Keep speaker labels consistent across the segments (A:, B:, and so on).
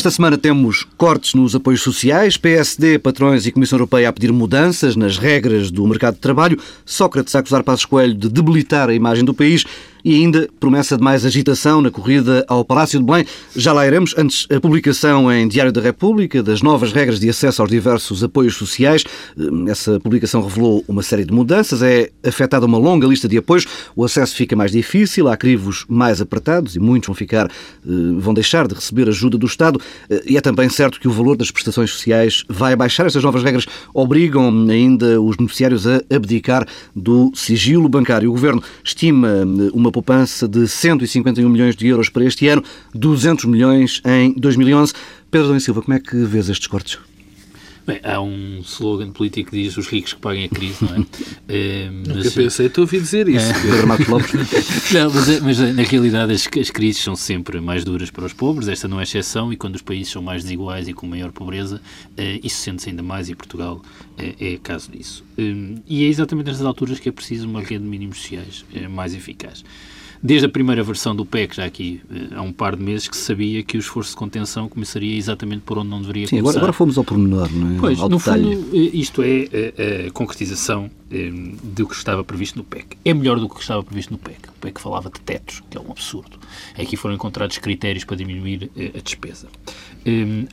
A: Esta semana temos cortes nos apoios sociais, PSD, patrões e Comissão Europeia a pedir mudanças nas regras do mercado de trabalho, Sócrates a acusar Passos Coelho de debilitar a imagem do país e ainda promessa de mais agitação na corrida ao Palácio de Belém. Já lá iremos. Antes, a publicação em Diário da República das novas regras de acesso aos diversos apoios sociais. Essa publicação revelou uma série de mudanças. É afetada uma longa lista de apoios. O acesso fica mais difícil, há crivos mais apertados e muitos vão ficar, eh, vão deixar de receber ajuda do Estado. Eh, e é também certo que o valor das prestações sociais vai baixar. Estas novas regras obrigam ainda os beneficiários a abdicar do sigilo bancário. O Governo estima eh, uma uma poupança de 151 milhões de euros para este ano, 200 milhões em 2011. Pedro Domingos Silva, como é que vês estes cortes?
B: Bem, há um slogan político que diz os ricos que paguem a crise, não é?
C: é mas, eu pensei, estou a ouvir dizer isso. É.
A: Pedro Lopes.
B: não, mas, é, mas, na realidade as, as, crises são sempre mais duras para os pobres, esta não é exceção, e quando os países são mais desiguais e com maior pobreza, é, isso sente-se ainda mais, e Portugal é, é caso disso. e é exatamente nestas alturas que é preciso uma rede de mínimos sociais mais eficaz desde a primeira versão do PEC, já aqui eh, há um par de meses, que se sabia que o esforço de contenção começaria exatamente por onde não deveria
A: Sim,
B: começar.
A: Agora, agora fomos ao pormenor, não é?
B: Pois,
A: ao
B: no
A: detalhe.
B: fundo, eh, isto é a, eh, a concretização do que estava previsto no PEC. É melhor do que estava previsto no PEC. O PEC falava de tetos, que é um absurdo. Aqui foram encontrados critérios para diminuir a despesa.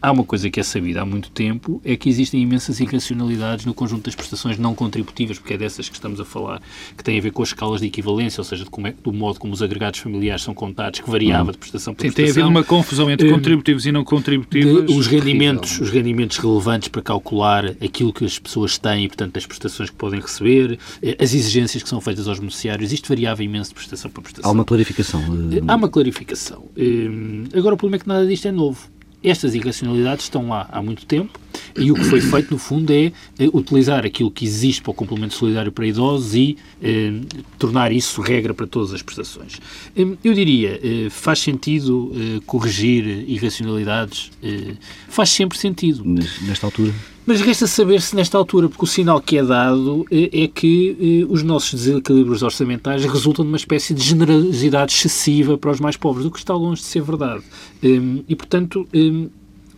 B: Há uma coisa que é sabida há muito tempo, é que existem imensas irracionalidades no conjunto das prestações não contributivas, porque é dessas que estamos a falar, que têm a ver com as escalas de equivalência, ou seja, é, do modo como os agregados familiares são contados, que variava de prestação para
C: Sim,
B: prestação.
C: tem havido uma confusão entre contributivos e não contributivos.
B: De, os, rendimentos, os rendimentos relevantes para calcular aquilo que as pessoas têm e, portanto, as prestações que podem receber, eh, as exigências que são feitas aos beneficiários, isto variava imenso de prestação para prestação.
A: Há uma clarificação.
B: Eh, há uma clarificação. Eh, agora, o problema é que nada disto é novo. Estas irracionalidades estão lá há muito tempo e o que foi feito, no fundo, é, é utilizar aquilo que existe para o complemento solidário para idosos e eh, tornar isso regra para todas as prestações. Eh, eu diria, eh, faz sentido eh, corrigir irracionalidades? Eh, faz sempre sentido.
A: Nesta altura?
B: Mas resta saber se nesta altura, porque o sinal que é dado é, é que os nossos desequilíbrios orçamentais resultam de uma espécie de generosidade excessiva para os mais pobres, o que está longe de ser verdade. E, portanto,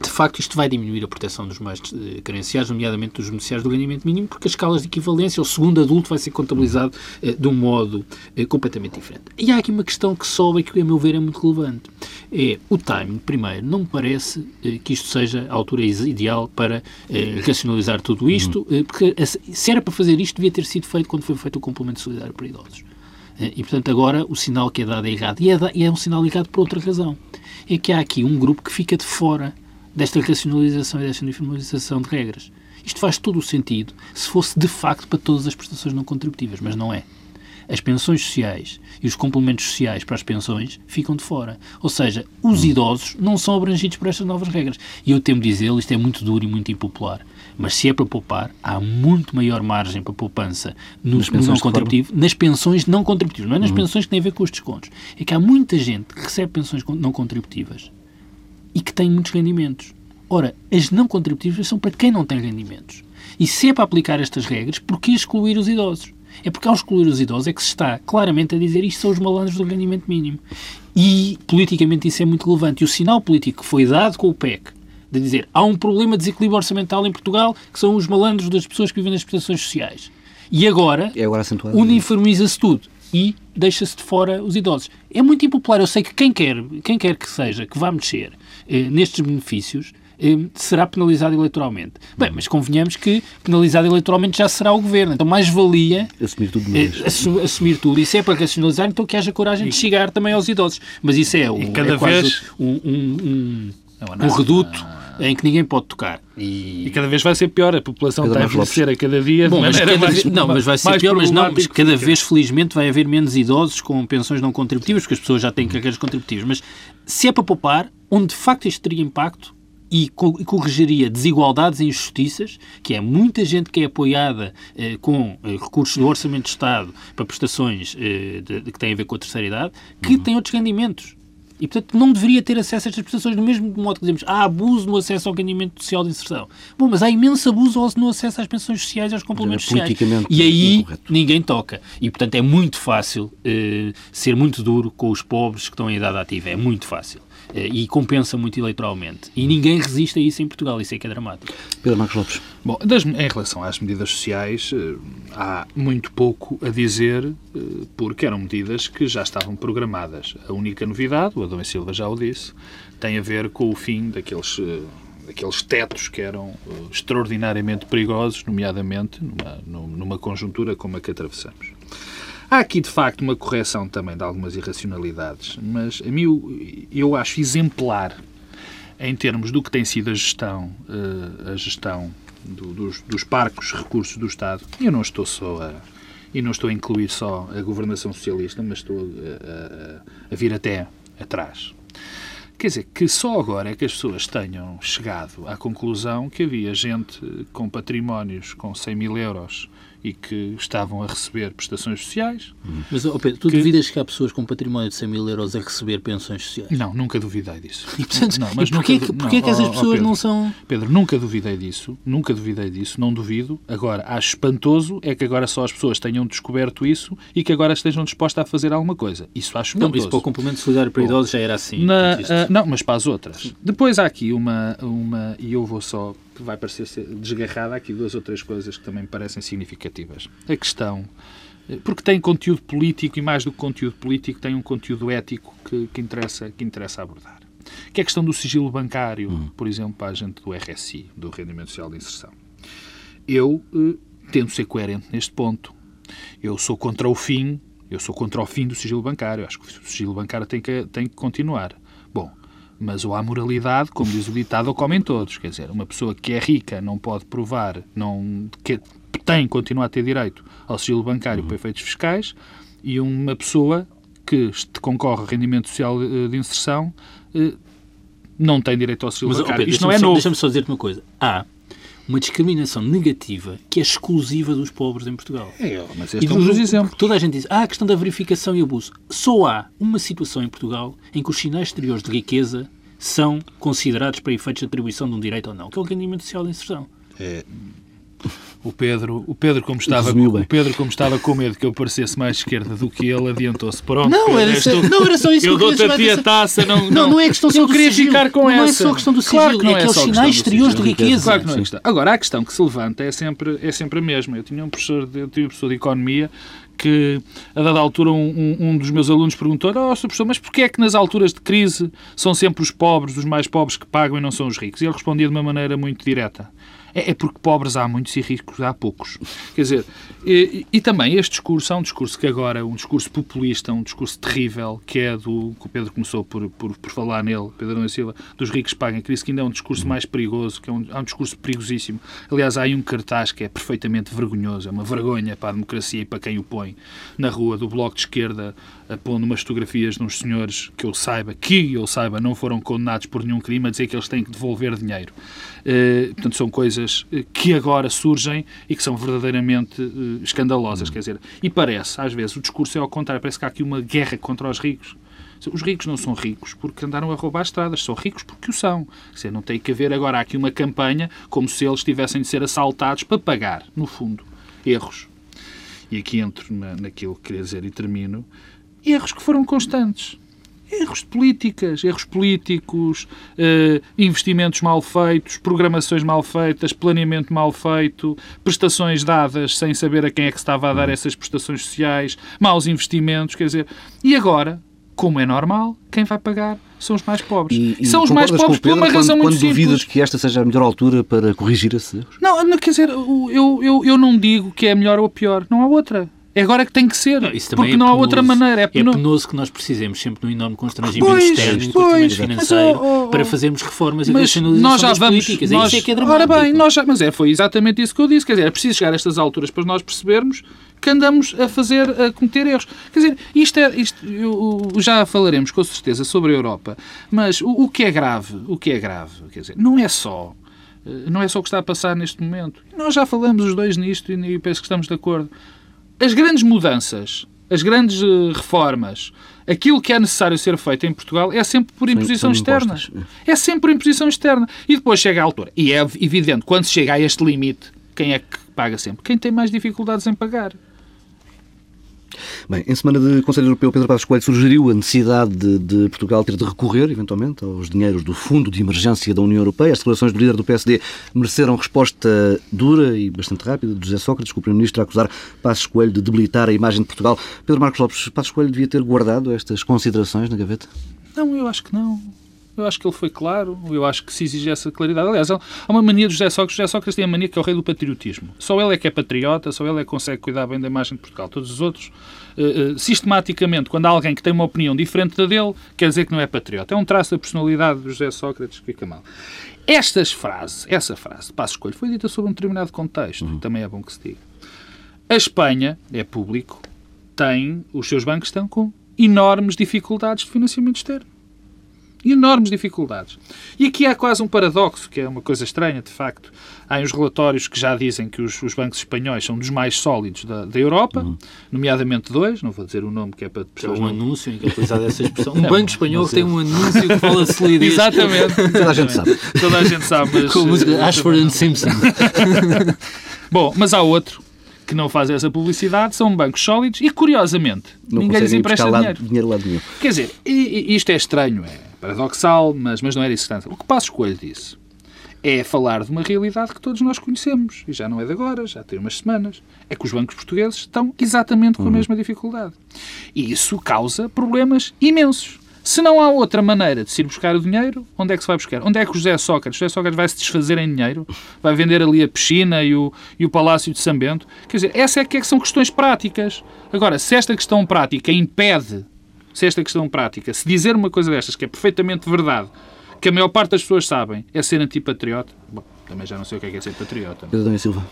B: de facto, isto vai diminuir a proteção dos mais eh, carenciados, nomeadamente dos beneficiários do ganhamento mínimo, porque as escalas de equivalência, o segundo adulto vai ser contabilizado eh, de um modo eh, completamente diferente. E há aqui uma questão que sobe e que, a meu ver, é muito relevante. É o timing, primeiro, não me parece que isto seja a altura ideal para racionalizar tudo isto, eh, porque se era para fazer isto, devia ter sido feito quando foi feito o complemento solidário para idosos. E, portanto, agora o sinal que é dado é errado. E é, e é um sinal errado por outra razão. É que há aqui um grupo que fica de fora desta racionalização e desta uniformização de regras. Isto faz todo o sentido se fosse de facto para todas as prestações não contributivas, mas não é. As pensões sociais e os complementos sociais para as pensões ficam de fora. Ou seja, os idosos não são abrangidos por estas novas regras. E eu temo dizer, isto é muito duro e muito impopular, mas se é para poupar, há muito maior margem para poupança no não contributivo, nas pensões não contributivas, não é nas uhum. pensões que têm a ver com os descontos. É que há muita gente que recebe pensões não contributivas e que têm muitos rendimentos. Ora, as não contributivas são para quem não tem rendimentos. E se é para aplicar estas regras, por que excluir os idosos? É porque ao excluir os idosos é que se está claramente a dizer isto são os malandros do rendimento mínimo. E politicamente isso é muito relevante. E o sinal político que foi dado com o PEC, de dizer há um problema de desequilíbrio orçamental em Portugal, que são os malandros das pessoas que vivem nas prestações sociais. E agora,
A: é agora
B: uniformiza-se tudo e deixa-se de fora os idosos. É muito impopular. Eu sei que quem quer, quem quer que seja, que vá mexer eh, nestes benefícios, eh, será penalizado eleitoralmente. Bem, mas convenhamos que penalizado eleitoralmente já será o governo. Então, mais valia
A: assumir tudo.
B: Eh, assu assumir tudo. Isso é para racionalizar, então que haja coragem de chegar também aos idosos. Mas isso é, um,
C: cada
B: é
C: vez...
B: um, um, um, um reduto em que ninguém pode tocar.
C: E... e, cada vez vai ser pior, a população está a envelhecer a cada dia
B: Bom, mas cada mais, Não, mas vai ser pior, mas não, mas cada vez, felizmente, vai haver menos idosos com pensões não contributivas, porque as pessoas já têm carreiras contributivas. Mas se é para poupar, onde de facto isto teria impacto, e corrigiria desigualdades e injustiças, que é muita gente que é apoiada eh, com eh, recursos do Orçamento de Estado para prestações eh, de, de, que têm a ver com a terceira idade, que uhum. tem outros rendimentos E, portanto, não deveria ter acesso a estas prestações do mesmo modo que dizemos há abuso no acesso ao rendimento social de inserção. Bom, mas há imenso abuso no acesso às pensões sociais e aos complementos sociais. E aí incorreto. ninguém toca. E, portanto, é muito fácil eh, ser muito duro com os pobres que estão em idade ativa. É muito fácil. Eh, e compensa muito eleitoralmente. E ninguém resiste a isso em Portugal, isso é que é dramático.
A: Pedro Marcos Lopes.
C: Bom, das, em relação às medidas sociais, eh, há muito pouco a dizer, eh, porque eram medidas que já estavam programadas. A única novidade, o Adão e Silva já o disse, tem a ver com o fim daqueles daqueles tetos que eram extraordinariamente perigosos, nomeadamente numa, numa conjuntura como a que atravessamos. Há aqui, de facto, uma correção também de algumas irracionalidades, mas a mim eu acho exemplar em termos do que tem sido a gestão, eh, a gestão do, dos, dos parcos recursos do Estado. Eu não estou só a, e não estou a incluir só a governação socialista, mas estou a, a, a vir até atrás. Quer dizer, que só agora é que as pessoas tenham chegado à conclusão que havia gente com patrimónios com 100 mil euros e que estavam a receber prestações sociais.
B: Mas, oh Pedro, tu que... duvidas que há pessoas com património de 100 mil euros a receber pensões sociais?
C: Não, nunca duvidei disso.
B: E, portanto, não, mas e porquê, nunca, porquê não, que essas pessoas oh, Pedro, não são...
C: Pedro, nunca duvidei disso, nunca duvidei disso, não duvido. Agora, acho espantoso é que agora só as pessoas tenham descoberto isso e que agora estejam dispostas a fazer alguma coisa. Isso acho espantoso.
B: Não, isso para o complemento solidário para idosos já era assim.
C: Na, uh, não, mas para as outras. Depois há aqui uma, uma, e eu vou só vai parecer desgarrada aqui duas ou três coisas que também me parecem significativas. A questão, porque tem conteúdo político e mais do que conteúdo político, tem um conteúdo ético que, que, interessa, que interessa abordar. Que é a questão do sigilo bancário, hum. por exemplo, para a gente do RSI, do Rendimento Social de Inserção. Eu eh, tento ser coerente neste ponto. Eu sou contra o fim, eu sou contra o fim do sigilo bancário. Acho que o sigilo bancário tem que, tem que continuar. Bom, mas ou há moralidade, como diz o ditado, ou comem todos. Quer dizer, uma pessoa que é rica não pode provar, não que tem, continua a ter direito ao sigilo bancário uhum. para efeitos fiscais, e uma pessoa que concorre a rendimento social eh, de inserção eh, não tem direito ao sigilo mas, bancário. Pedro, Isto não é novo.
B: Deixa-me só dizer-te uma coisa. Há uma discriminação negativa que é exclusiva dos pobres em Portugal.
C: É, mas este e é um dos exemplos.
B: Toda a gente diz, ah, a questão da verificação e abuso. Só há uma situação em Portugal em que os sinais exteriores de riqueza são considerados para efeitos de atribuição de um direito ou não, que é o rendimento social de inserção. É,
C: o Pedro, o Pedro como estava, o Pedro como estava com medo que eu parecesse mais esquerda do que ele, adiantou-se. Pronto,
B: não, era, estou, não era só isso
C: eu que eu dou-te a tia taça, não,
B: não, não, é questão
C: só eu queria sigilo, ficar com
B: não
C: essa.
B: Não é só a questão do sigilo, claro é, é aqueles sinais exteriores de riqueza.
C: Claro que não é questão. Agora, a questão que se levanta é sempre, é sempre a mesma. Eu tinha um professor de, eu tinha um professor de Economia que, a dada altura, um, um, dos meus alunos perguntou: Oh, professor, mas porquê é que nas alturas de crise são sempre os pobres, os mais pobres, que pagam e não são os ricos? E ele respondia de uma maneira muito direta: é, é, porque pobres há muitos e ricos há poucos. Quer dizer, e, e, também este discurso é um discurso que agora, um discurso populista, um discurso terrível, que é do que o Pedro começou por, por, por falar nele, Pedro da Silva, dos ricos pagam a crise, que ainda é um discurso mais perigoso, que é um, é um discurso perigosíssimo. Aliás, há aí um cartaz que é perfeitamente vergonhoso, é uma vergonha para a democracia e para quem o põe na rua do Bloco de Esquerda, pondo umas fotografias de uns senhores que eu saiba, que eu saiba, não foram condenados por nenhum crime, a dizer que eles têm que devolver dinheiro. Uh, portanto, são coisas eh, que agora surgem e que são verdadeiramente uh, escandalosas. Quer dizer, e parece, às vezes, o discurso é ao contrário, parece que há aqui uma guerra contra os ricos. Os ricos não são ricos porque andaram a roubar estradas, são ricos porque o são. Dizer, não tem que haver agora aqui uma campanha como se eles tivessem de ser assaltados para pagar, no fundo, erros. E aqui entro na, naquilo que queria dizer e termino, erros que foram constantes. Erros de políticas, erros políticos, eh, investimentos mal feitos, programações mal feitas, planeamento mal feito, prestações dadas sem saber a quem é que estava a dar essas prestações sociais, maus investimentos, quer dizer. E agora, como é normal, quem vai pagar são os mais pobres.
A: E,
C: e são os mais pobres por uma
A: quando,
C: razão
A: quando
C: muito simples.
A: duvidas que esta seja a melhor altura para corrigir esses erros?
C: Não, quer dizer, eu, eu, eu não digo que é melhor ou pior. Não há outra. É agora que tem que ser, não, porque
B: é
C: não há outra maneira. É,
B: peno... é penoso que nós precisemos sempre de um enorme constrangimento pois, externo, pois, financeiro, mas, oh, oh, para fazermos reformas e nós já vamos, políticas. Nós, é isso é que é dramático.
C: Ora bem, nós já, mas é, foi exatamente isso que eu disse. Quer dizer, é preciso chegar a estas alturas para nós percebermos que andamos a fazer, a cometer erros. Quer dizer, isto é, isto, eu, já falaremos com certeza sobre a Europa, mas o, o que é grave, o que é grave, quer dizer, não é só eh, não é só o que está a passar neste momento. Nós já falamos os dois nisto e penso que estamos de acordo as grandes mudanças as grandes uh, reformas, aquilo que é necessário ser feito em Portugal é sempre por imposição externa. É sempre por imposição externa. E depois chega a altura. E é evidente, quando se chega a este limite, quem é que paga sempre? Quem tem mais dificuldades em pagar.
A: Bem, em semana de Conselho Europeu, Pedro Passos Coelho sugeriu a necessidade de, de, Portugal ter de recorrer, eventualmente, aos dinheiros do Fundo de Emergência da União Europeia. As declarações do líder do PSD mereceram resposta dura e bastante rápida de José Sócrates, com o Primeiro-Ministro a acusar Passos Coelho de debilitar a imagem de Portugal. Pedro Marcos Lopes, Passos Coelho devia ter guardado estas considerações na gaveta?
C: Não, eu acho que não. Eu acho que ele foi claro, eu acho que se exige essa claridade. Aliás, há uma mania do José Sócrates. José Sócrates tem a mania que é o rei do patriotismo. Só ele é que é patriota, só ele é que consegue cuidar bem da imagem de Portugal. Todos os outros, uh, uh, sistematicamente, quando há alguém que tem uma opinião diferente da dele, quer dizer que não é patriota. É um traço da personalidade do José Sócrates que fica mal. Estas frases, essa frase de Passo Escolho, foi dita sobre um determinado contexto, uhum. também é bom que se diga. A Espanha, é público, tem, os seus bancos estão com enormes dificuldades de financiamento externo enormes dificuldades. E aqui há quase um paradoxo, que é uma coisa estranha, de facto. Há uns relatórios que já dizem que os, os bancos espanhóis são dos mais sólidos da, da Europa, uhum. nomeadamente dois, não vou dizer o nome que é para
B: pessoas... É um não... anúncio em que é utilizada essa expressão. Um banco espanhol que tem um anúncio que fala de solidez.
C: Exatamente.
A: Toda a gente sabe.
C: Toda a gente sabe. Mas,
B: Com a música eh, Ashford and Simpson.
C: Bom, mas há outro que não faz essa publicidade, são bancos sólidos e, curiosamente,
A: não
C: ninguém lhes empresta dinheiro.
A: dinheiro.
C: Quer dizer, isto é estranho, é paradoxal, mas, mas não era isso que O que Passos Coelho disse é falar de uma realidade que todos nós conhecemos, e já não é de agora, já tem umas semanas, é que os bancos portugueses estão exatamente com a uhum. mesma dificuldade. E isso causa problemas imensos. Se não há outra maneira de se ir buscar o dinheiro, onde é que se vai buscar? Onde é que o José Sócrates, o José Sócrates vai se desfazer em dinheiro? Vai vender ali a piscina e o, e o Palácio de São Bento? Quer dizer, essa é que, é que são questões práticas. Agora, se esta questão prática impede se esta questão prática, se dizer uma coisa destas, que é perfeitamente verdade, que a maior parte das pessoas sabem, é ser antipatriota, bom, também já não sei o que é, que é ser patriota.
A: Pedro Silva.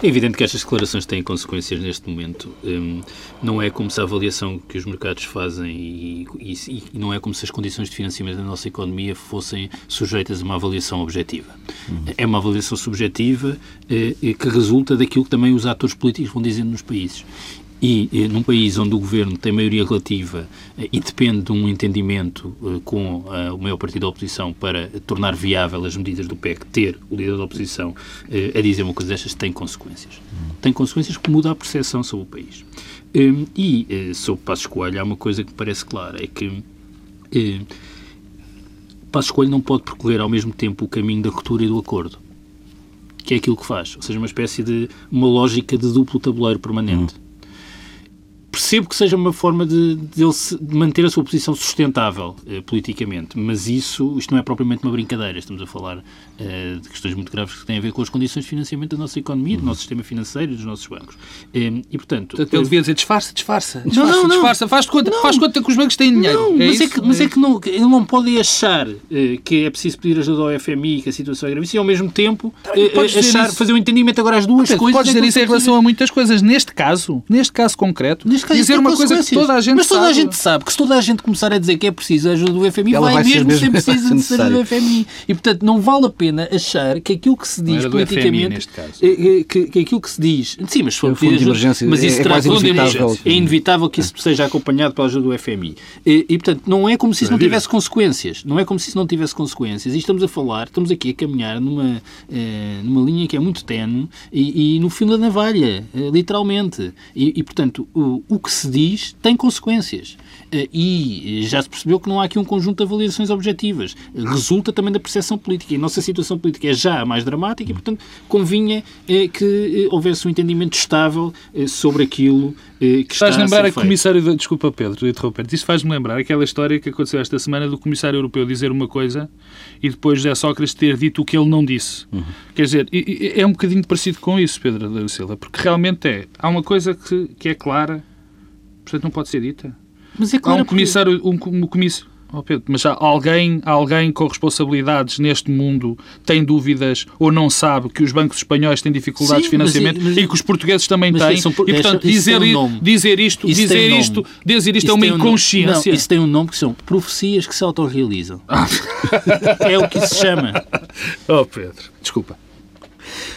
B: É evidente que estas declarações têm consequências neste momento. Um, não é como se a avaliação que os mercados fazem e, e, e, não é como se as condições de financiamento da nossa economia fossem sujeitas a uma avaliação objetiva. Uhum. É uma avaliação subjetiva eh, que resulta daquilo que também os atores políticos vão dizendo nos países. E, e num país onde o governo tem maioria relativa eh, e depende de um entendimento eh, com o maior partido da oposição para tornar viável as medidas do PEC, ter o líder da oposição a dizer uma coisa destas tem consequências. Hum. Tem consequências que muda a percepção sobre o país. Um, e sobre Passos Coelho há uma coisa que parece clara, é que uh, Passos Coelho não pode percorrer ao mesmo tempo o caminho da ruptura e do acordo, que é aquilo que faz, ou seja, uma espécie de uma lógica de duplo tabuleiro permanente. Hum percebo que seja uma forma de, de ele manter a sua posição sustentável eh, politicamente, mas isso, isto não é propriamente uma brincadeira. Estamos a falar eh, de questões muito graves que têm a ver com as condições de financiamento da nossa economia, do nosso sistema financeiro e dos nossos bancos. Eh, e, portanto...
C: portanto ele devia dizer disfarça, disfarça, disfarça, não, não, disfarça, não. faz conta, não. faz conta que os bancos têm dinheiro.
B: Não, é mas, é que, mas é, é que não, ele não pode achar eh, que é preciso pedir ajuda ao FMI, que a situação é grave, e ao mesmo tempo achar, fazer um entendimento agora as duas coisas...
C: Podes dizer isso em relação a muitas coisas. Neste caso, neste caso concreto, neste dizer uma coisa que toda a gente
B: Mas toda
C: sabe.
B: a gente sabe que se toda a gente começar a dizer que é preciso a ajuda do FMI, vai, vai mesmo ser preciso de ajuda do FMI. E, portanto, não vale a pena achar que aquilo que se diz politicamente... É, é, que, que, aquilo que se diz... Sim, mas se for
A: de emergência, mas isso é, é inevitável.
B: É inevitável que isso seja acompanhado pela ajuda do FMI. E, e, portanto, não é como se isso não tivesse consequências. Não é como se isso não tivesse consequências. E estamos a falar, estamos aqui a caminhar numa, eh, numa linha que é muito tenue e, e no fim da navalha, eh, literalmente. E, e portanto, o, o que se diz tem consequências. Eh, e já se percebeu que não há aqui um conjunto de avaliações objetivas. Resulta também da percepção política. E a nossa situação política é já mais dramática e, portanto, convinha eh, que eh, houvesse um entendimento estável sobre aquilo que
C: Faz
B: está
C: lembrar
B: a,
C: a comissário... De... Desculpa, Pedro, interromper. Isso faz-me lembrar aquela história que aconteceu esta semana do comissário europeu dizer uma coisa e depois José Sócrates ter dito o que ele não disse. Uhum. Quer dizer, é um bocadinho parecido com isso, Pedro da Silva, porque realmente é. Há uma coisa que, que é clara, portanto não pode ser dita.
B: Mas é claro
C: há um comissário, um, um comissário Oh Pedro, mas há alguém, alguém com responsabilidades neste mundo tem dúvidas ou não sabe que os bancos espanhóis têm dificuldades Sim, de financiamento mas, mas, e que os portugueses também têm? São, e, portanto, dizer, um dizer isto, isso dizer isto, dizer isto é uma inconsciência.
B: Um isso tem um nome que são profecias que se autorrealizam. é o que se chama.
C: Oh Pedro, desculpa.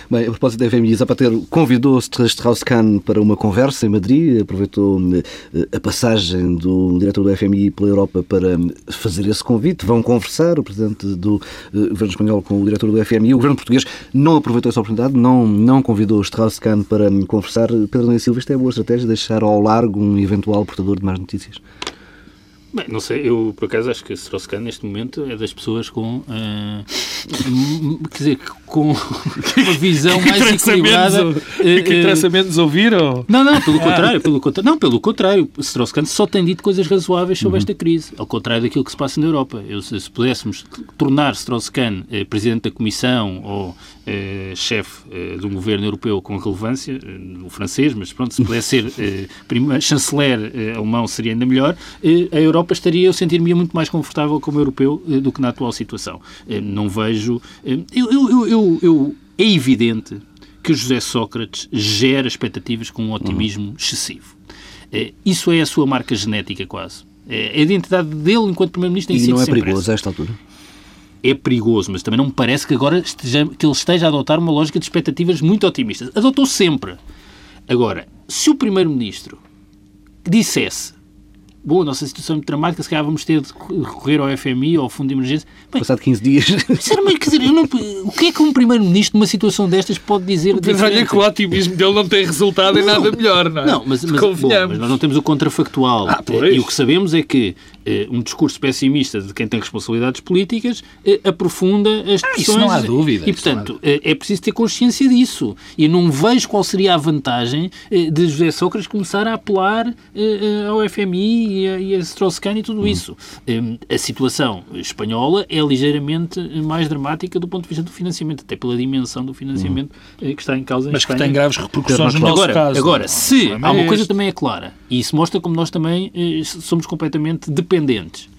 A: Bem, a propósito da FMI, Zapatero convidou Strauss-Kahn para uma conversa em Madrid, aproveitou eh, a passagem do diretor do FMI pela Europa para fazer esse convite. Vão conversar, o presidente do eh, governo espanhol com o diretor do FMI. O governo português não aproveitou essa oportunidade, não, não convidou Strauss-Kahn para conversar. Pedro Nunes Silva, isto é boa estratégia, deixar ao largo um eventual portador de más notícias?
B: Bem, não sei, eu por acaso acho que Strauss-Kahn neste momento é das pessoas com, uh, quer dizer, com uma visão mais equilibrada.
C: que eh, interessa menos ouvir? Ou...
B: Não, não, pelo ah. contrário, pelo contrário, não, pelo contrário, Strauss-Kahn só tem dito coisas razoáveis sobre uhum. esta crise, ao contrário daquilo que se passa na Europa. Eu, se, se pudéssemos tornar Strauss-Kahn eh, presidente da Comissão ou eh, chefe eh, de um governo europeu com relevância, eh, o francês, mas pronto, se pudesse ser eh, chanceler alemão seria ainda melhor, a Europa estaria, eu sentir-me muito mais confortável como europeu do que na atual situação. não vejo... eu, eu, eu, eu, é evidente que José Sócrates gera expectativas com um otimismo uhum. excessivo. isso é a sua marca genética, quase. A identidade dele enquanto Primeiro-Ministro
A: tem E não é perigoso a esta altura?
B: é perigoso, mas também não me parece que agora esteja, que ele esteja a adotar uma lógica de expectativas muito otimistas. Adotou sempre. Agora, se o Primeiro-Ministro dissesse bom, a nossa situação é muito dramática, se calhar vamos ter de recorrer ao FMI ou ao Fundo de Emergência.
A: Bem, Passado 15 dias.
B: Sinceramente, quer dizer, não, o que é que um Primeiro-Ministro numa situação destas pode dizer?
C: Mas olha que o otimismo dele não tem resultado não, em nada melhor, não é?
B: Não, mas, mas, bom, mas nós não temos o contrafactual. Ah, e o que sabemos é que um discurso pessimista de quem tem responsabilidades políticas eh, aprofunda as
C: discussões. Ah, isso não há dúvida.
B: E, portanto, eh, é preciso ter consciência disso. E não vejo qual seria a vantagem de José Sócrates começar a apelar ao FMI e a, a Strauss-Kahn e tudo hum. isso. A situação espanhola é ligeiramente mais dramática do ponto de vista do financiamento, até pela dimensão do financiamento hum. que está em causa em
C: Mas
B: Espanha.
C: que tem graves repercussões no
B: agora,
C: caso.
B: Agora, se há uma coisa também é clara, e isso mostra como nós também somos completamente dependentes independentes.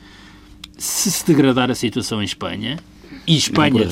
B: Se se degradar a situação em Espanha, e Espanha.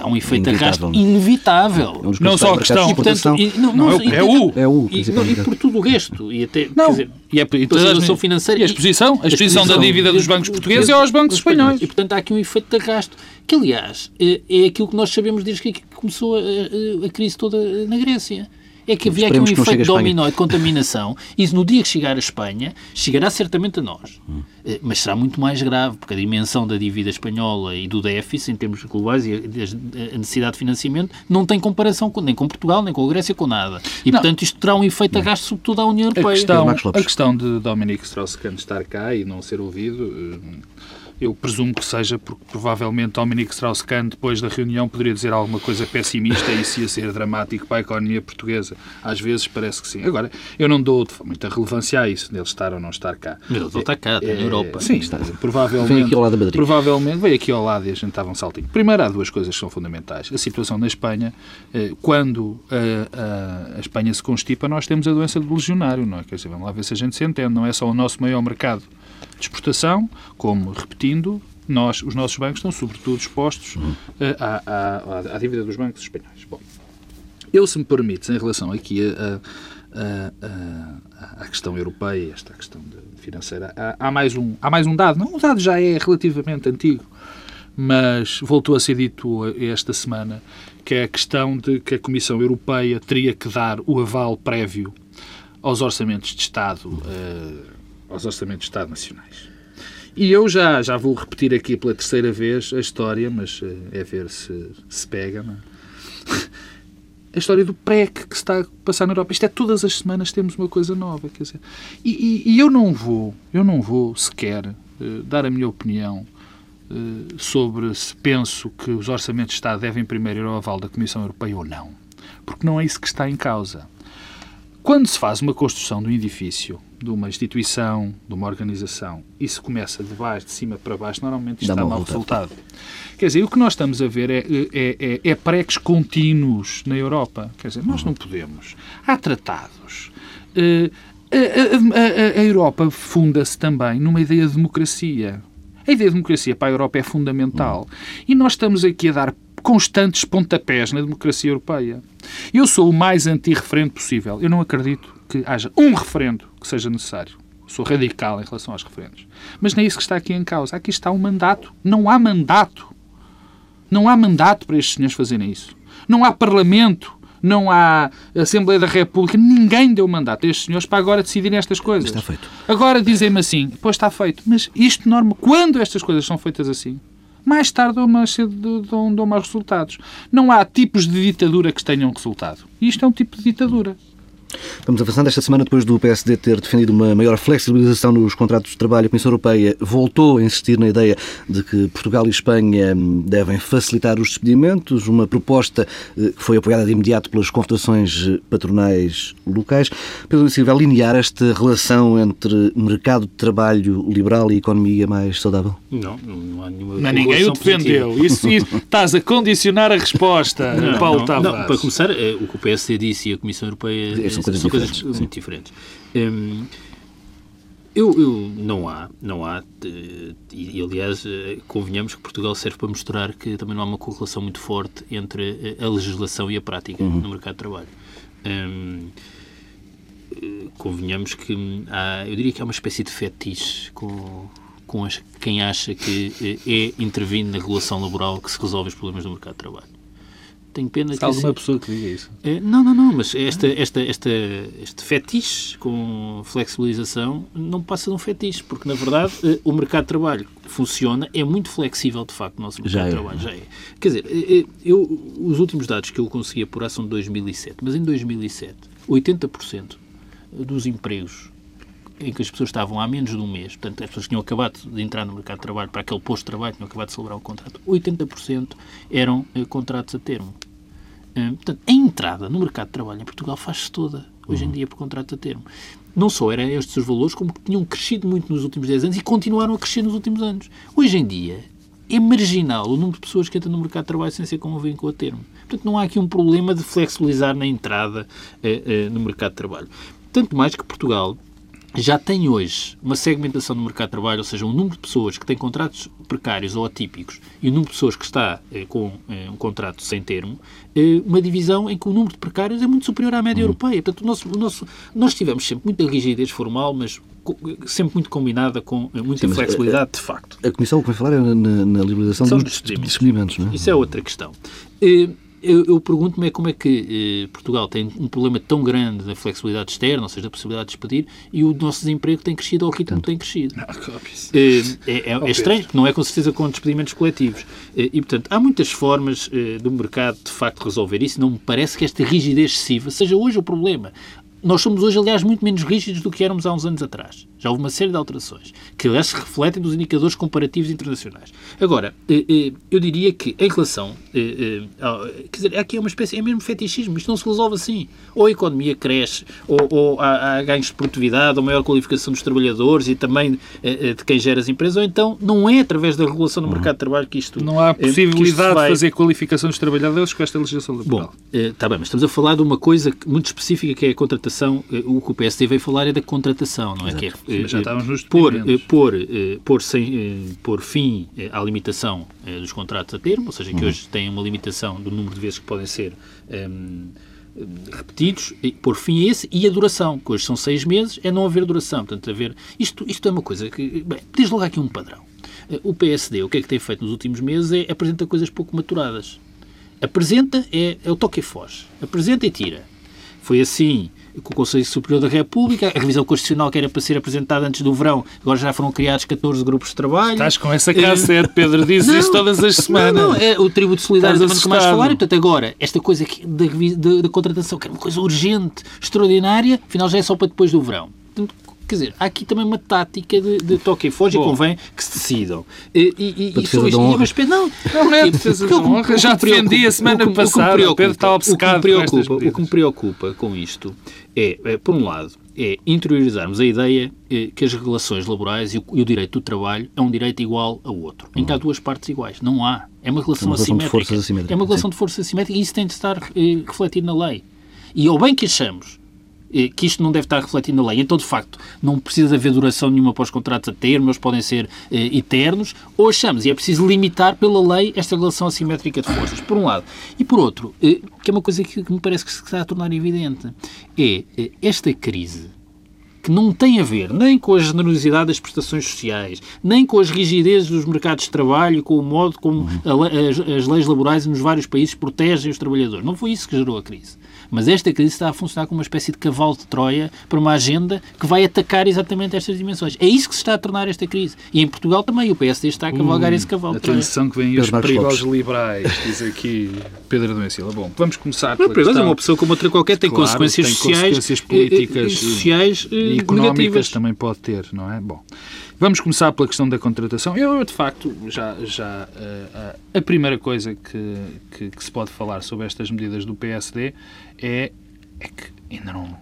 B: Há um efeito de arrasto inevitável.
C: É um não só a questão.
B: E, portanto, e, não, não,
C: é, o.
A: É o.
B: E, não, e por tudo o resto. E até,
C: não. Dizer, e, é, e a situação financeira. E a exposição, a exposição da dívida dos bancos portugueses e aos bancos espanhóis.
B: E, portanto, há aqui um efeito de arrasto. Que, aliás, é, é aquilo que nós sabemos desde que começou a, a, a crise toda na Grécia é que havia aqui um efeito dominó de contaminação e no dia que chegar a Espanha, chegará certamente a nós. Hum. Mas será muito mais grave, porque a dimensão da dívida espanhola e do déficit, em termos globais, e a necessidade de financiamento, não tem comparação com, nem com Portugal, nem com a Grécia, com nada. E, não. portanto, isto terá um efeito a gasto sobre toda a União Europeia. A
C: questão, a questão de Dominique Strauss-Kahn estar cá e não ser ouvido eh, eu presumo que seja porque provavelmente Dominique Strauss-Kahn, depois da reunião, poderia dizer alguma coisa pessimista e isso ia ser dramático para a economia portuguesa. Às vezes parece que sim. Agora, eu não dou muita relevância a isso, dele estar ou não estar cá.
B: Mas ele está cá, está é, na Europa.
C: Sim, está. provavelmente. Vem
A: aqui ao lado da Madrid.
C: Provavelmente veio aqui ao lado e a gente estava um saltinho. Primeiro, há duas coisas que são fundamentais. A situação na Espanha, eh, quando a, a, a Espanha se constipa, nós temos a doença do legionário, não é? Quer dizer, vamos lá ver se a gente se entende. Não é só o nosso maior mercado de exportação, como, repetindo, nós, os nossos bancos estão sobretudo expostos uhum. à, à, à, dívida dos bancos espanhóis. Bom, eu, se me permites, em relação aqui a, a, a, questão europeia, esta questão financeira, há, há, mais um, há mais um dado. Não, o dado já é relativamente antigo, mas voltou a ser dito esta semana, que é a questão de que a Comissão Europeia teria que dar o aval prévio aos orçamentos de Estado, uh, aos orçamentos de Estado nacionais. E eu já, já vou repetir aqui pela terceira vez a história, mas eh, é ver se se pega. Não é? A história do PREC que se está a passar na Europa. Isto é todas as semanas temos uma coisa nova. Quer dizer, e, e, e eu não vou, eu não vou sequer uh, dar a minha opinião uh, sobre se penso que os orçamentos de Estado devem primeiro ir ao aval da Comissão Europeia ou não. Porque não é isso que está em causa. Quando se faz uma construção de um edifício, de uma instituição, de uma organização, e se começa de baixo, de cima para baixo, normalmente isto dá mau resultado. Quer dizer, o que nós estamos a ver é, é, é, é preques contínuos na Europa. Quer dizer, nós não podemos. Há tratados. Uh, a, a, a, Europa funda-se também numa ideia de democracia. A ideia de democracia para a Europa é fundamental. E nós estamos aqui a dar constantes pontapés na democracia europeia. Eu sou o mais anti-referendo possível. Eu não acredito que haja um referendo que seja necessário. Sou radical em relação aos referendos. Mas não é isso que está aqui em causa. Aqui está um mandato. Não há mandato. Não há mandato para estes senhores fazerem isso. Não há Parlamento, não há Assembleia da República, ninguém deu mandato a estes senhores para agora decidirem estas coisas.
A: Está feito.
C: Agora dizem-me assim, pois está feito, mas isto norma, quando estas coisas são feitas assim, mais tarde ou mais cedo dão, dão mais resultados. Não há tipos de ditadura que tenham resultado. Isto é um tipo de ditadura.
A: Vamos avançando. Esta semana, depois do PSD ter defendido uma maior flexibilização nos contratos de trabalho, a Comissão Europeia voltou a insistir na ideia de que Portugal e Espanha devem facilitar os despedimentos, uma proposta eh, que foi apoiada de imediato pelas confederações eh, patronais locais. Pedro Silva, alinear esta relação entre mercado de trabalho liberal e economia mais saudável?
B: Não, não há nenhuma
C: Não, ninguém o defendeu. Isso, isso, estás a condicionar a resposta,
B: Não,
C: Paulo
B: não,
C: Tavares.
B: não, para começar, eh, o que o PSD disse e a Comissão Europeia
A: São coisas
B: são coisas
A: diferentes,
B: muito diferentes. Hum, eu, eu- não há, não há, e, aliás eh, convenhamos que Portugal serve para mostrar que também não há uma correlação muito forte entre eh, a legislação e a prática no mercado de trabalho. Hum, eh, convenhamos que há, eu diria que há uma espécie de fetiche com, com quem acha que é intervindo na regulação laboral que se resolve os problemas do mercado de trabalho. Tenho pena
C: Há
B: que
C: alguma
B: assim-
C: pessoa que diga isso?
B: é, Não, não, não, mas esta, esta, esta, este fetiche com flexibilização não passa de um fetiche, porque na verdade eh, o mercado de trabalho funciona, é muito flexível de facto o nosso mercado
A: Já
B: de
A: é.
B: trabalho. Já é. Quer dizer, eh, eh, eu, os últimos dados que eu consegui apurar são de 2007, mas em 2007 80% dos empregos em que as pessoas estavam há menos de um mês, portanto, as pessoas tinham acabado de entrar no mercado de trabalho para aquele posto de trabalho, tinham acabado de celebrar um contrato, 80% eram eh, contratos a termo. Eh, Portanto, a entrada no mercado de trabalho em Portugal faz-se toda, hoje em dia, por contrato a termo. Não só eram estes os valores, como que tinham crescido muito nos últimos 10 anos e continuaram a crescer nos últimos anos. Hoje em dia, é marginal o número de pessoas que entram no mercado de trabalho sem ser com um vínculo a termo. Portanto, não há aqui um problema de flexibilizar na entrada eh, eh, no mercado de trabalho. Tanto mais que Portugal já tem hoje uma segmentação no mercado de trabalho, ou seja, um número de pessoas que têm contratos precários ou atípicos e o número de pessoas que está eh, com eh, um contrato sem termo, eh, uma divisão em que o número de precários é muito superior à média europeia. Portanto, o nosso, o nosso, nós tivemos sempre muita rigidez formal, mas sempre muito combinada com eh, muita
A: Sim,
B: flexibilidade de facto.
A: A Comissão, o que vai falar é na, na liberalização dos
B: dos despedimentos.
A: despedimentos, não é?
B: Isso é outra questão. Eh, Eu, eu pergunto-me é como é que eh, Portugal tem um problema tão grande da flexibilidade externa, ou seja, da possibilidade de despedir, e o nosso desemprego tem crescido ao ritmo que tem crescido. Eh, é, é- é estranho, não é com certeza com despedimentos coletivos. Eh, E, portanto, há muitas formas eh, do mercado, de facto, resolver isso. Não me parece que esta rigidez excessiva seja hoje o problema. Nós somos hoje, aliás, muito menos rígidos do que éramos há uns anos atrás. Já houve uma série de alterações, que, aliás, se refletem nos indicadores comparativos internacionais. Agora, eh, eh, eu diria que, em relação... eh, ao- Quer dizer, aqui é uma espécie... É mesmo fetichismo. Isto não se resolve assim. Ou a economia cresce, ou, ou há, há ganhos de produtividade, ou maior qualificação dos trabalhadores e também de quem gera as empresas, ou então não é através da regulação do mercado de trabalho que isto...
C: Não há possibilidade
B: vai-
C: de fazer qualificação dos trabalhadores com esta legislação laboral.
B: Bom, está bem, mas estamos a falar de uma coisa muito específica que é a contratação. O que o PSD veio falar é da contratação, não é? Que é
C: já estávamos nos
B: pôr,
C: despedimentos.
B: eh, pôr, eh, sem, eh, pôr fim à limitação dos contratos a termo, ou seja, que hoje têm uma limitação do número de vezes que podem ser ehm, eh, repetidos, e pôr fim a esse e a duração, que hoje são seis meses, é não haver duração. Portanto, haver, isto, isto é uma coisa que. Bem, diz logo aqui um padrão. O PSD, o que é que tem feito nos últimos meses é apresenta coisas pouco maturadas. Apresenta é, é o toque e foge. Apresenta e tira. Foi assim com o Conselho Superior da República, a revisão constitucional que era para ser apresentada antes do verão, agora já foram criados 14 grupos de trabalho.
C: Estás com essa
B: Eh,
C: cassete, Pedro, dizes
B: não,
C: isso todas as semanas.
B: Não, não, é o tributo solidário também nunca mais. E, portanto, agora, esta coisa aqui da, da, da contratação, que era uma coisa urgente, extraordinária, afinal já é só para depois do verão. Quer dizer, há aqui também uma tática de, de toque e foge e
C: Bom.
B: convém que se decidam. E, e, e, e
A: defesa
B: só isto- e espécie- não,
C: Não é defesa
B: me-
C: honra, já defendi a semana passada. O
B: preocupa-
C: Pedro está
B: o que me
C: obcecado com
B: preocupa- O que me preocupa com isto é, é, por um lado, é interiorizarmos a ideia eh, que as relações laborais e o, e o direito do trabalho é um direito igual ao outro, em que há duas partes iguais. Não há. É uma relação,
A: É uma relação de
B: assimétrica.
A: forças assimétrica,
B: É uma relação
A: sim.
B: de forças assimétrica e isso tem de estar eh, refletido na lei. E ao bem que achamos que isto não deve estar refletido na lei, então de facto não precisa haver duração nenhuma para os contratos a termo, eles podem ser eh, eternos, ou achamos, e é preciso limitar pela lei esta relação assimétrica de forças, por um lado. E por outro, eh, que é uma coisa que, que me parece que se está a tornar evidente, é eh, esta crise que não tem a ver nem com a generosidade das prestações sociais, nem com as rigidezes dos mercados de trabalho, com o modo como as, as leis laborais nos vários países protegem os trabalhadores. Não foi isso que gerou a crise. Mas esta crise está a funcionar como uma espécie de cavalo de Troia para uma agenda que vai atacar exatamente estas dimensões. É isso que se está a tornar esta crise. E em Portugal também o PSD está a cavalgar
C: uh,
B: esse cavalo de Troia.
C: Atenção que vêm os perigos liberais, diz aqui Pedro Domecila. Bom, vamos começar pela questão...
B: é uma opção como outra qualquer, tem claro, consequências tem sociais, consequências políticas e, sociais
C: e, e económicas negativas. também pode ter, não é? Bom, Vamos começar pela questão da contratação. Eu, de facto, já, já uh, a primeira coisa que, que, que, se pode falar sobre estas medidas do PSD é, é que ainda não,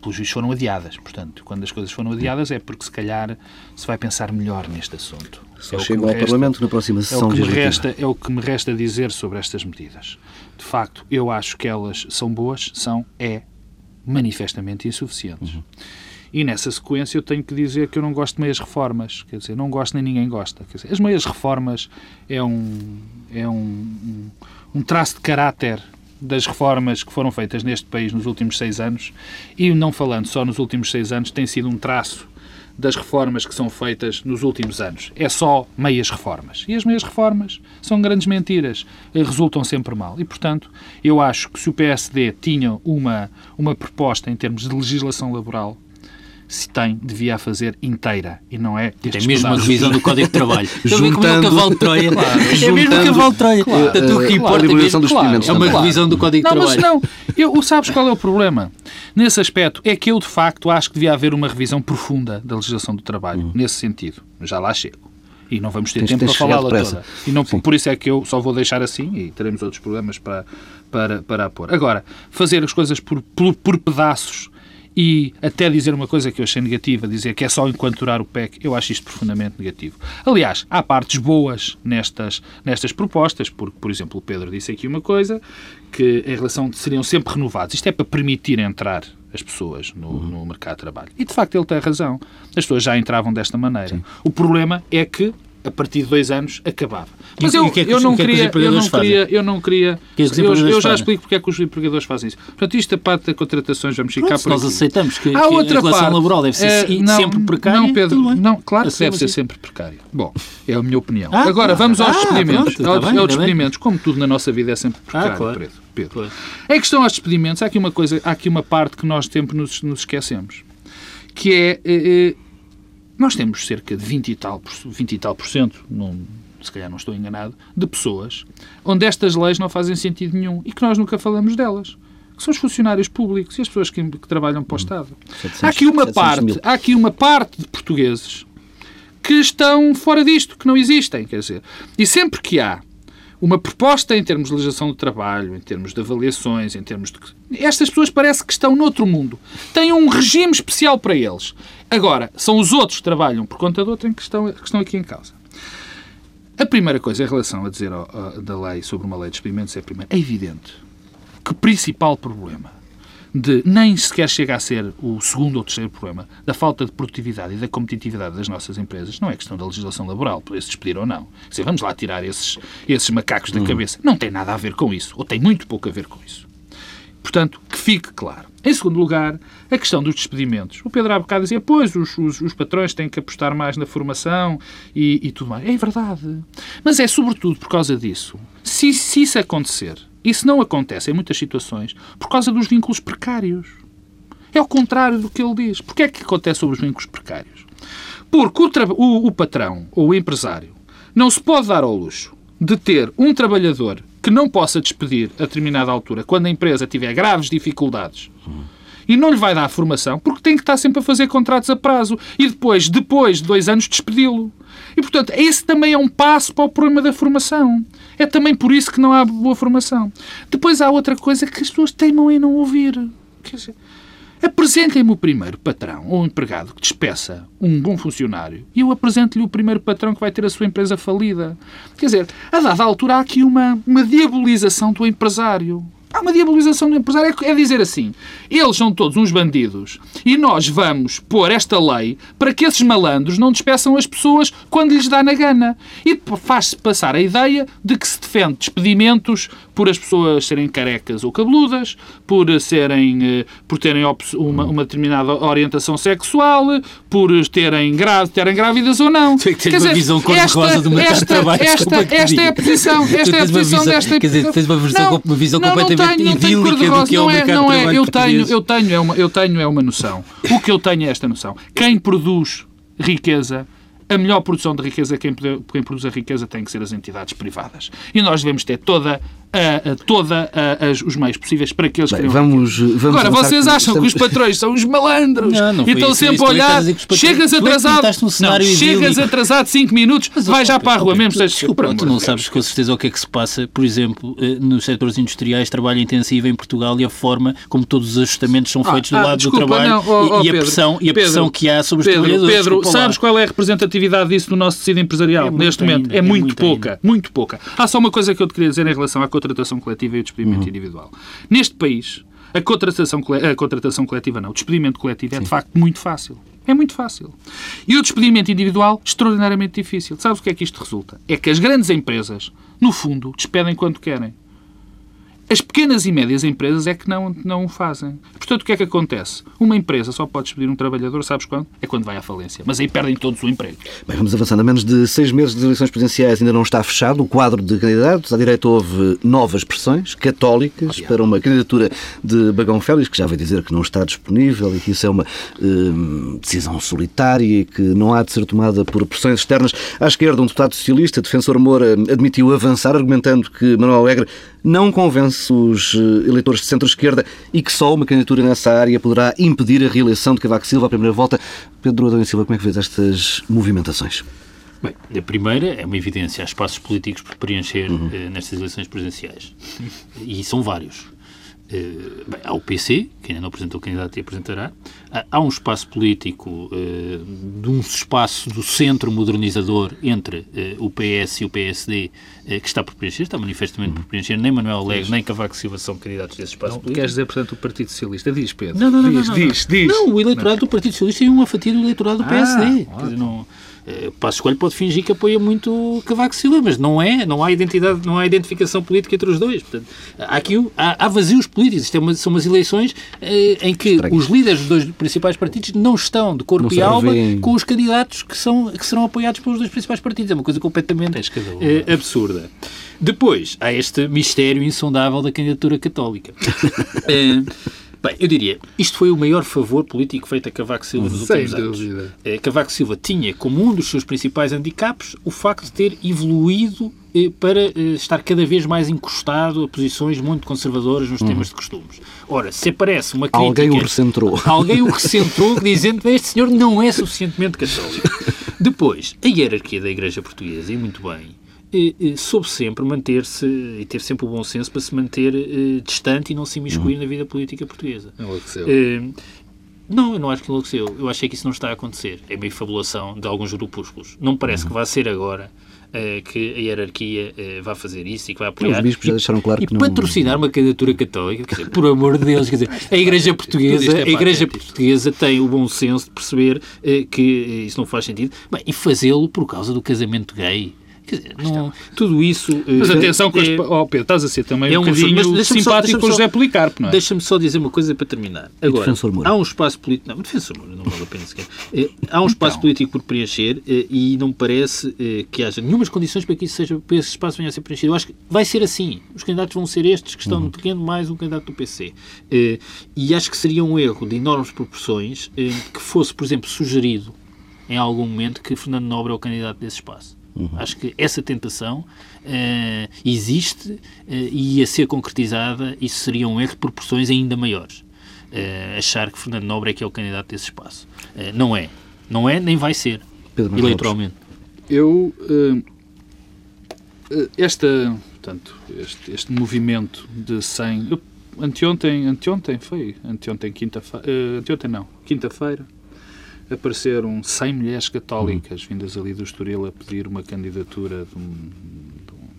C: pelos vistos, foram adiadas. Portanto, quando as coisas foram adiadas é porque, se calhar, se vai pensar melhor neste assunto.
A: Só é chega ao resta, Parlamento na próxima sessão
C: é o, que me resta, é o que me resta dizer sobre estas medidas. De facto, eu acho que elas são boas, são, é, manifestamente insuficientes. Uhum. E nessa sequência eu tenho que dizer que eu não gosto de meias reformas. Quer dizer, não gosto nem ninguém gosta. Quer dizer, as meias reformas é um, é um, um, traço de caráter das reformas que foram feitas neste país nos últimos seis anos e não falando só nos últimos seis anos, tem sido um traço das reformas que são feitas nos últimos anos. É só meias reformas. E as meias reformas são grandes mentiras, resultam sempre mal. E, portanto, eu acho que se o PSD tinha uma, uma proposta em termos de legislação laboral se tem, devia fazer inteira e não é
B: Tem mesmo uma revisão do Código de Trabalho. Juntando... É o cavalo de Troia. Claro, é mesmo o cavalo de Troia. Claro, Portanto, o que importa é, mesmo, dos claro, é uma revisão do Código de
C: não,
B: Trabalho.
C: Mas não, eu, sabes qual é o problema? Nesse aspecto, é que eu, de facto, acho que devia haver uma revisão profunda da legislação do trabalho, hum. nesse sentido. Já lá chego. E não vamos ter Tens tempo para falá-la toda. E não, por isso é que eu só vou deixar assim e teremos outros problemas para, para, para a pôr. Agora, fazer as coisas por, por, por pedaços e até dizer uma coisa que eu achei negativa, dizer que é só enquanturar o PEC, eu acho isto profundamente negativo. Aliás, há partes boas nestas, nestas propostas, porque, por exemplo, o Pedro disse aqui uma coisa, que em relação seriam sempre renovados. Isto é para permitir entrar as pessoas no, uhum. no, mercado de trabalho. E, de facto, ele tem razão. As pessoas já entravam desta maneira. Sim. O problema é que a partir de dois anos acabava. Mas eu, é eu, não queria, eu não queria, eu não queria, eu, eu já explico porque é que os empregadores fazem isso. Portanto, isto a parte das contratações, vamos ficar Pronto, por
B: nós aqui. aceitamos que, Há que outra a relação parte, laboral deve ser é, não, sempre precária.
C: Não, Pedro, não, claro que deve ser sempre precária. Bom, é a minha opinião. Ah, Agora, vamos aos ah, despedimentos. Pronto, aos, bem, aos despedimentos. Como tudo na nossa vida é sempre precário, ah, claro. Pedro. Pedro. Em questão aos despedimentos, há aqui uma coisa, há aqui uma parte que nós sempre nos, nos esquecemos, que é eh, eh nós temos cerca de 20 e tal, 20 e tal por cento, não, se calhar não estou enganado, de pessoas onde estas leis não fazem sentido nenhum e que nós nunca falamos delas. Que são os funcionários públicos e as pessoas que, que trabalham para o Estado. 700, há, aqui uma parte, há aqui uma parte de portugueses que estão fora disto, que não existem. Quer dizer, e sempre que há uma proposta em termos de legislação do trabalho, em termos de avaliações, em termos de. Estas pessoas parece que estão noutro mundo. Têm um regime especial para eles. Agora, são os outros que trabalham por conta de outrem que estão, que estão aqui em causa. A primeira coisa em relação a dizer da lei sobre uma lei de experimentos é, primeiro, é evidente que o principal problema de nem sequer chega a ser o segundo ou terceiro problema da falta de produtividade e da competitividade das nossas empresas não é questão da legislação laboral, por se despedir ou não. Se vamos lá tirar esses, esses macacos da uhum. cabeça. Não tem nada a ver com isso, ou tem muito pouco a ver com isso. Portanto, que fique claro. Em segundo lugar, a questão dos despedimentos. O Pedro há bocado dizia, pois, os, os, os patrões têm que apostar mais na formação e, e, tudo mais. É verdade. Mas é sobretudo por causa disso. Se, se isso acontecer, isso não acontece em muitas situações por causa dos vínculos precários. É o contrário do que ele diz. Porquê é que acontece sobre os vínculos precários? Porque o, o, o patrão ou o empresário não se pode dar ao luxo de ter um trabalhador que não possa despedir a determinada altura quando a empresa tiver graves dificuldades e não lhe vai dar formação porque tem que estar sempre a fazer contratos a prazo e depois, depois de dois anos, despedi-lo. E, portanto, esse também é um passo para o problema da formação. É também por isso que não há boa formação. Depois há outra coisa que as pessoas teimam em não ouvir. Quer dizer, apresentem-me o primeiro patrão ou empregado que despeça um bom funcionário e eu apresento-lhe o primeiro patrão que vai ter a sua empresa falida. Quer dizer, a dada altura há aqui uma, uma diabolização do empresário. Há uma diabolização do empresário. É dizer assim, eles são todos uns bandidos e nós vamos pôr esta lei para que esses malandros não despeçam as pessoas quando lhes dá na gana. E faz-se passar a ideia de que se defende despedimentos por as pessoas serem carecas ou cabeludas, por, serem, eh, por terem uma, uma determinada orientação sexual, por terem, terem grávidas ou não.
B: Tu é que tens Quer uma visão cor-de-rosa do mercado esta, de trabalho.
C: Esta, esta é a posição, esta é a posição desta...
B: Quer dizer, tens uma visão, não, uma visão não, completamente não tenho, idílica do que é não é, de trabalho
C: eu tenho, eu tenho, é uma, eu tenho é uma noção. O que eu tenho é esta noção. Quem produz riqueza a melhor produção de riqueza, quem, quem produz a riqueza tem que ser as entidades privadas. E nós devemos ter toda a, a, toda a, as, os meios possíveis para que eles Bem,
A: vamos, vamos
C: Agora, vocês acham que, estamos... que os patrões são os malandros não, não e estão sempre a olhar, chegas atrasado, um não, chegas atrasado 5 minutos, Mas, vai já para a rua mesmo.
B: Desculpa, tu não sabes com certeza o que é que se passa, por exemplo, eh, nos setores industriais, trabalho intensivo em Portugal e a forma como todos os ajustamentos são ah, feitos do ah, lado desculpa, do trabalho e, a pressão, e a pressão que há sobre os trabalhadores.
C: Pedro, sabes qual é a representatividade disso no nosso tecido empresarial é neste momento? é, muito pouca, muito pouca. Há só uma coisa que eu te queria dizer em relação à contratação coletiva e o despedimento uhum. individual. Neste país, a contratação, a contratação coletiva não, o despedimento coletivo Sim. é de facto muito fácil. É muito fácil. E o despedimento individual, extraordinariamente difícil. Sabes o que é que isto resulta? É que as grandes empresas, no fundo, despedem quando querem. As pequenas e médias empresas é que não, não o fazem. Portanto, o que é que acontece? Uma empresa só pode despedir um trabalhador, sabes quando? É quando vai à falência. Mas aí perdem todos o emprego.
A: Bem, vamos avançando. A menos de seis meses das eleições presidenciais ainda não está fechado o quadro de candidatos. À direita houve novas pressões católicas para uma candidatura de Bagão Félix, que já vai dizer que não está disponível e que isso é uma hum, decisão solitária e que não há de ser tomada por pressões externas. À esquerda, um deputado socialista, defensor Moura, admitiu avançar, argumentando que Manuel Alegre não convence os eh, eleitores de centro-esquerda e que só uma candidatura nessa área poderá impedir a reeleição de Cavaco Silva à primeira volta. Pedro Adão Silva, como é que vês estas movimentações?
B: Bem, a primeira é uma evidência. Há espaços políticos por preencher uhum. uh, nestas eleições presidenciais. E são vários. Uh, bem, há o PC, que ainda não apresentou o candidato e apresentará. Há um espaço político, uh, de um espaço do centro modernizador entre uh, o PS e o PSD que está por preencher, está manifestamente por preencher. Nem Manuel Alegre, nem Cavaco Silva são candidatos desse espaço
C: não,
B: político.
C: Queres dizer, portanto, o Partido Socialista? Diz, Pedro.
B: Não, não, não.
C: Diz,
B: não,
C: não, diz, diz.
B: Não, o eleitorado do Partido Socialista é uma fatia do eleitorado do PSD. Ah, dizer, não, o Passo Escolho pode fingir que apoia muito Cavaco Silva, mas não é, não há identidade, não há identificação política entre os dois. Portanto, há aqui há, há vazios políticos. Isto é uma, são umas eleições eh, em que Estranho. os líderes dos dois principais partidos não estão de corpo não e alma com os candidatos que, são, que serão apoiados pelos dois principais partidos. É uma coisa completamente eh, absurda. Depois, há este mistério insondável da candidatura católica. Bem, eu diria, isto foi o maior favor político feito a Cavaco Silva nos últimos Sem anos. Dúvida. Eh, Cavaco Silva tinha como um dos seus principais handicaps o facto de ter evoluído eh, para eh, estar cada vez mais encostado a posições muito conservadoras nos uhum. temas de costumes. Ora, se aparece uma crítica...
A: Alguém o recentrou.
B: Alguém o recentrou dizendo que este senhor não é suficientemente católico. Depois, a hierarquia da Igreja Portuguesa, e muito bem, soube sempre manter-se e ter sempre o bom senso para se manter uh, distante e não se imiscuir uhum. na vida política portuguesa.
C: Enlouqueceu. Uh,
B: não, eu não acho que enlouqueceu. Eu achei que isso não está a acontecer. É meio fabulação de alguns grupúsculos. Não parece uhum. que vai ser agora uh, que a hierarquia uh, vai fazer isso e que vai apoiar.
A: Os bispos já deixaram claro
B: e,
A: que
B: e não... patrocinar uma candidatura católica, quer dizer, por amor de Deus, quer dizer, a Igreja Portuguesa, é a Igreja Portuguesa tem o bom senso de perceber uh, que isso não faz sentido. Bem, e fazê-lo por causa do casamento gay não, tudo isso.
C: Mas atenção, com é, oh Pedro, estás a ser também é um bocadinho simpático com o José Policarpo, não é?
B: Deixa-me só dizer uma coisa para terminar. Agora, há um espaço político. Não, defensor Moura, não vale a pena sequer. É, há um espaço então. político por preencher é, e não me parece é, que haja nenhumas condições para que, isso seja, para esse espaço venha a ser preenchido. Eu acho que vai ser assim. Os candidatos vão ser estes que estão uhum. no mais um candidato do PC. É, e acho que seria um erro de enormes proporções é, que fosse, por exemplo, sugerido em algum momento que Fernando Nobre é o candidato desse espaço. Uhum. Acho que essa tentação uh, existe uh, e a ser concretizada isso seria um erro de proporções ainda maiores. Uh, achar que Fernando Nobre é que é o candidato desse espaço. não é. Não é, nem vai ser, Pedro eleitoralmente.
C: Eu, esta, portanto, este, este movimento de 100... Eu, anteontem, anteontem foi, anteontem, quinta-feira, anteontem não, quinta-feira, apareceram 100 mulheres católicas vindas ali do Estoril a pedir uma candidatura de um,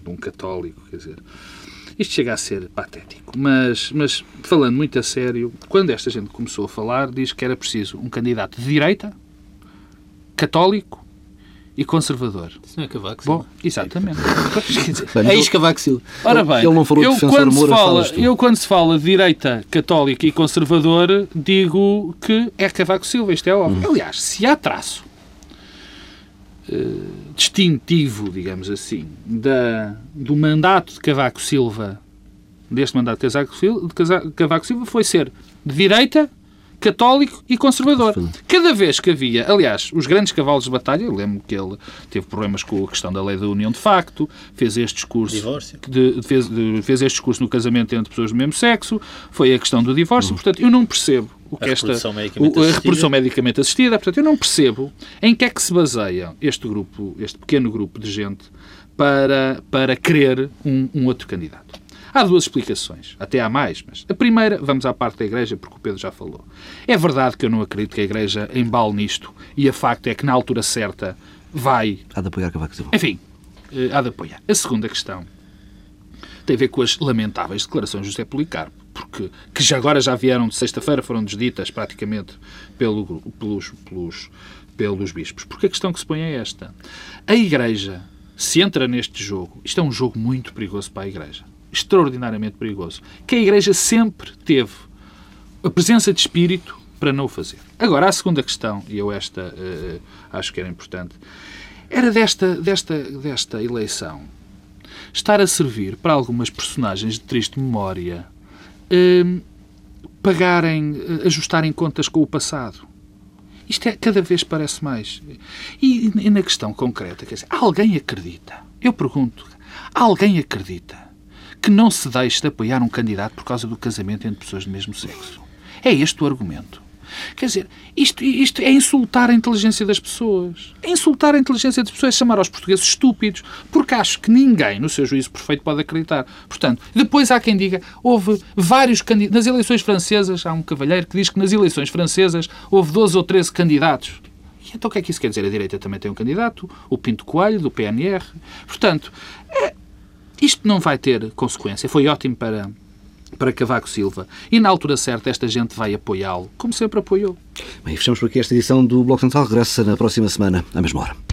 C: de um católico, quer dizer. Isto chega a ser patético. Mas, mas, falando muito a sério, quando esta gente começou a falar, diz que era preciso um candidato de direita, católico e conservador.
D: Isso não é Cavaco
C: Silva? Bom, exatamente.
D: é isso Cavaco Silva.
C: Ora bem, ele não falou eu, quando se fala, eu quando se fala de direita, católica e conservador, digo que é Cavaco Silva, isto é óbvio. Hum. Aliás, se há traço uh, distintivo, digamos assim, da, do mandato de Cavaco Silva, deste mandato de Cavaco Silva, de Cavaco Silva foi ser de direita, católico e conservador. Cada vez que havia, aliás, os grandes cavalos de batalha, eu lembro que ele teve problemas com a questão da lei da união de facto, fez este discurso, de, fez, de, fez este discurso no casamento entre pessoas do mesmo sexo, foi a questão do divórcio, uhum. portanto, eu não percebo o que a esta o, a reprodução medicamente assistida, portanto, eu não percebo em que é que se baseia este grupo, este pequeno grupo de gente para, para querer um, um outro candidato. Há duas explicações, até há mais, mas a primeira, vamos à parte da Igreja, porque o Pedro já falou. É verdade que eu não acredito que a Igreja embale nisto, e a facto é que na altura certa vai...
A: Há de apoiar Cavaco Silva.
C: Enfim, eh, há de apoiar. A segunda questão tem a ver com as lamentáveis declarações de José Policarpo, porque, que já agora já vieram de sexta-feira, foram desditas praticamente pelo, pelos, pelos, pelos bispos. Porque a questão que se põe é esta. A Igreja, se entra neste jogo, isto é um jogo muito perigoso para a Igreja extraordinariamente perigoso, que a Igreja sempre teve a presença de espírito para não o fazer. Agora, a segunda questão, e eu esta uh, acho que era importante, era desta, desta, desta eleição estar a servir para algumas personagens de triste memória uh, pagarem, uh, ajustarem contas com o passado. Isto é, cada vez parece mais. E, e na questão concreta, quer dizer, alguém acredita? Eu pergunto, alguém acredita que não se deixe de apoiar um candidato por causa do casamento entre pessoas do mesmo sexo. É este o argumento. Quer dizer, isto, isto é insultar a inteligência das pessoas. É insultar a inteligência das pessoas, é chamar aos portugueses estúpidos, porque acho que ninguém, no seu juízo perfeito, pode acreditar. Portanto, depois há quem diga, houve vários candidatos. Nas eleições francesas, há um cavalheiro que diz que nas eleições francesas houve 12 ou 13 candidatos. E então o que é que isso quer dizer? A direita também tem um candidato, o Pinto Coelho, do PNR. Portanto, é, isto não vai ter consequência. Foi ótimo para, para Cavaco Silva. E na altura certa esta gente vai apoiá-lo, como sempre apoiou.
A: Bem, fechamos por aqui esta edição do Bloco Central. Regressa na próxima semana, à mesma hora.